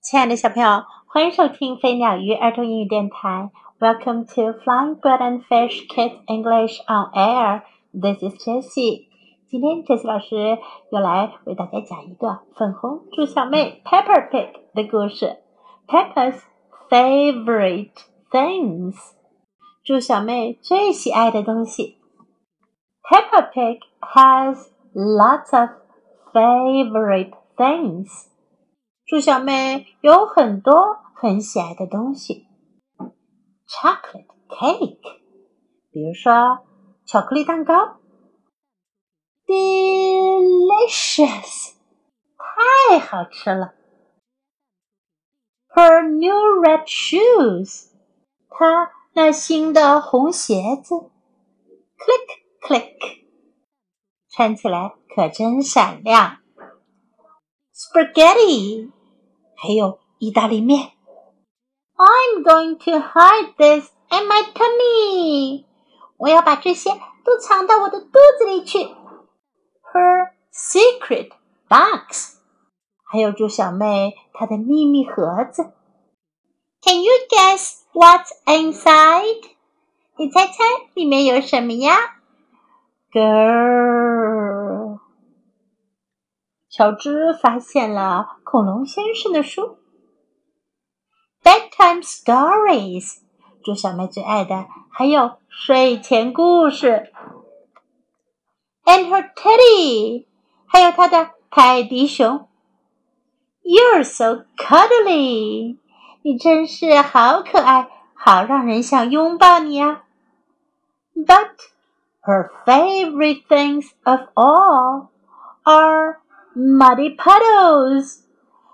亲爱的小朋友，欢迎收听飞鸟鱼儿童英语电台。Welcome to Flying Bird and Fish Kids English on Air. This is Jessie. 今天 Jessie 老师又来为大家讲一个粉红猪小妹 Peppa Pig 的故事。Peppa's favorite things，猪小妹最喜爱的东西。Peppa Pig has lots of favorite things. 猪小妹有很多很喜爱的东西，chocolate cake，比如说巧克力蛋糕，delicious，太好吃了。Her new red shoes，她那新的红鞋子，click click，穿起来可真闪亮。Spaghetti。还有意大利面。I'm going to hide this in my tummy。我要把这些都藏到我的肚子里去。Her secret box。还有猪小妹她的秘密盒子。Can you guess what's inside？你猜猜里面有什么呀？Girl。 乔治发现了恐龙先生的书，bedtime stories。猪小妹最爱的还有睡前故事，and her teddy，还有她的泰迪熊。You're so cuddly，你真是好可爱，好让人想拥抱你啊。But her favorite things of all are Muddy puddles，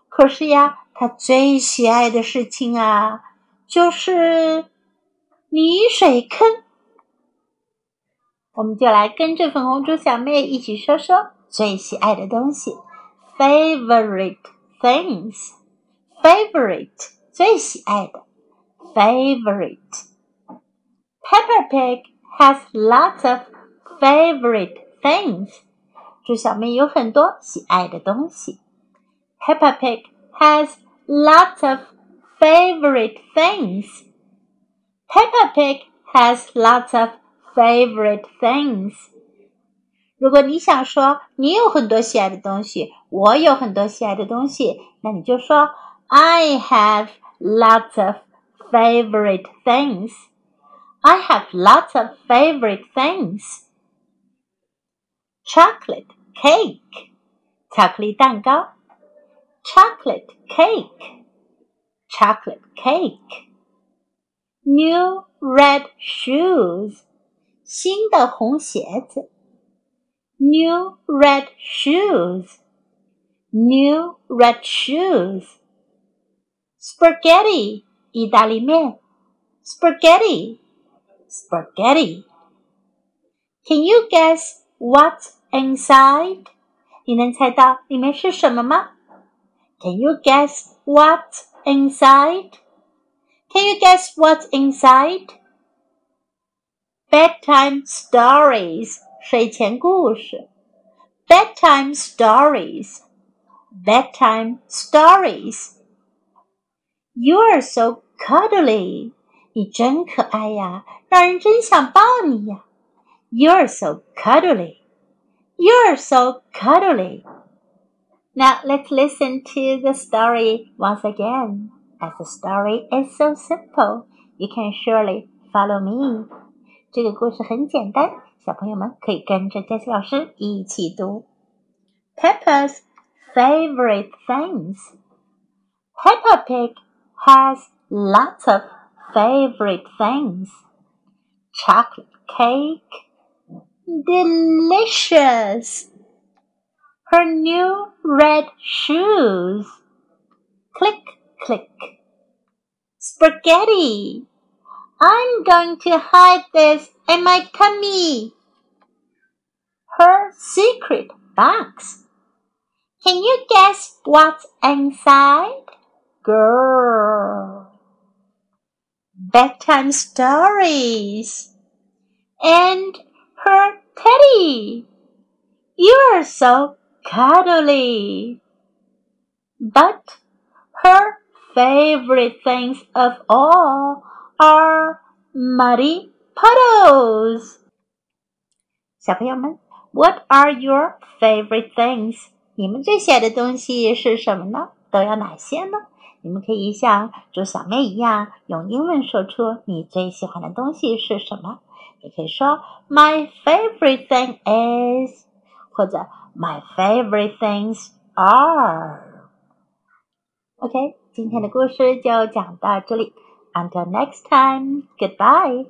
可是呀，他最喜爱的事情啊，就是泥水坑。我们就来跟着粉红猪小妹一起说说最喜爱的东西，favorite things，favorite 最喜爱的，favorite。Peppa Pig has lots of favorite things. 猪小妹有很多喜爱的东西。Peppa Pig has lots of favorite things. Peppa Pig has lots of favorite things. 如果你想说你有很多喜爱的东西，我有很多喜爱的东西，那你就说 I have lots of favorite things. I have lots of favorite things chocolate cake 巧克力蛋糕 chocolate cake chocolate cake new red shoes 新的红鞋子 new red shoes new red shoes spaghetti 意大利面 spaghetti spaghetti can you guess What's inside？你能猜到里面是什么吗？Can you guess what's inside? Can you guess what's inside? Bedtime stories，睡前故事。Bedtime stories, bedtime stories. You are so cuddly，你真可爱呀，让人真想抱你呀。you're so cuddly. You're so cuddly. Now let's listen to the story once again. As the story is so simple, you can surely follow me. 这个故事很简单，小朋友们可以跟着 Jessie 老师一起读。Peppa's favorite things. Peppa Pig has lots of favorite things. Chocolate cake Delicious. Her new red shoes. Click, click. Spaghetti. I'm going to hide this in my tummy. Her secret box. Can you guess what's inside? Girl. Bedtime stories. And her Teddy. You're so cuddly. But Her favorite things of all are muddy puddles. 小朋友们，What are your favorite things？你们最喜爱的东西是什么呢？都有哪些呢？你们可以像猪小妹一样用英文说出你最喜欢的东西是什么。 你可以说 My favorite thing is，或者 My favorite things are。OK，今天的故事就讲到这里。Until next time, goodbye.